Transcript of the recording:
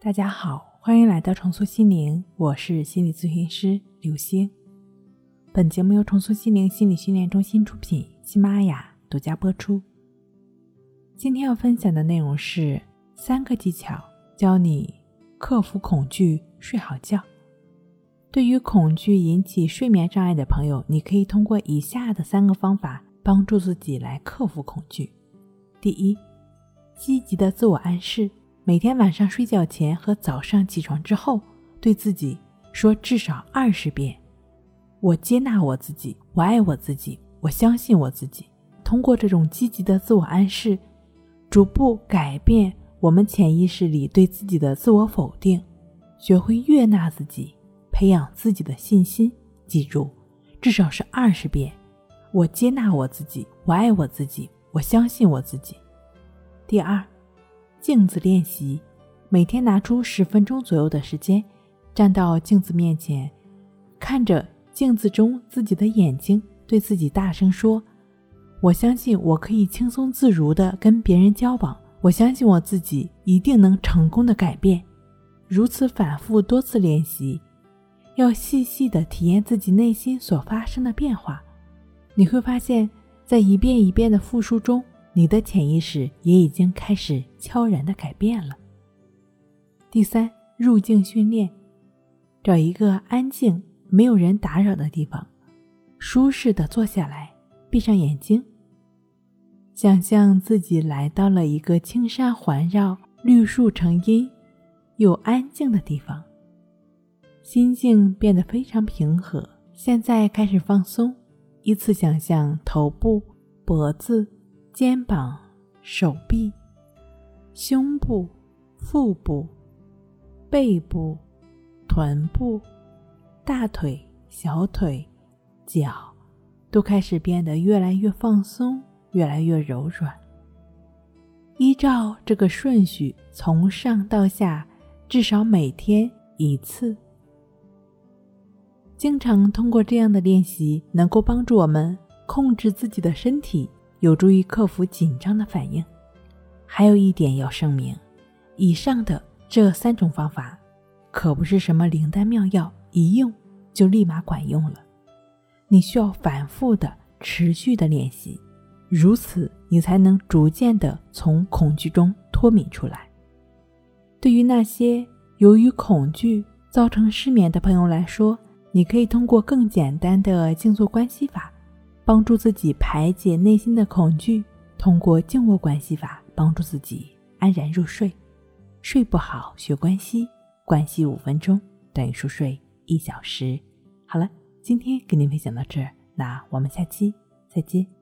大家好，欢迎来到重塑心灵，我是心理咨询师刘星。本节目由重塑心灵心理训练中心出品，喜马拉雅独家播出。今天要分享的内容是三个技巧，教你克服恐惧，睡好觉。对于恐惧引起睡眠障碍的朋友，你可以通过以下的三个方法帮助自己来克服恐惧。第一，积极的自我暗示。每天晚上睡觉前和早上起床之后，对自己说至少二十遍：“我接纳我自己，我爱我自己，我相信我自己。”通过这种积极的自我暗示，逐步改变我们潜意识里对自己的自我否定，学会悦纳自己，培养自己的信心。记住，至少是二十遍：“我接纳我自己，我爱我自己，我相信我自己。”第二。镜子练习，每天拿出十分钟左右的时间，站到镜子面前，看着镜子中自己的眼睛，对自己大声说：“我相信我可以轻松自如地跟别人交往，我相信我自己一定能成功的改变。”如此反复多次练习，要细细地体验自己内心所发生的变化，你会发现在一遍一遍的复述中。你的潜意识也已经开始悄然的改变了。第三，入境训练，找一个安静、没有人打扰的地方，舒适的坐下来，闭上眼睛，想象自己来到了一个青山环绕、绿树成荫又安静的地方，心境变得非常平和。现在开始放松，依次想象头部、脖子。肩膀、手臂、胸部、腹部、背部、臀部、大腿、小腿、脚，都开始变得越来越放松，越来越柔软。依照这个顺序，从上到下，至少每天一次。经常通过这样的练习，能够帮助我们控制自己的身体。有助于克服紧张的反应。还有一点要声明：以上的这三种方法可不是什么灵丹妙药，一用就立马管用了。你需要反复的、持续的练习，如此你才能逐渐的从恐惧中脱敏出来。对于那些由于恐惧造成失眠的朋友来说，你可以通过更简单的静坐关系法。帮助自己排解内心的恐惧，通过静卧关系法帮助自己安然入睡。睡不好学关系，关系五分钟等于熟睡一小时。好了，今天跟您分享到这儿，那我们下期再见。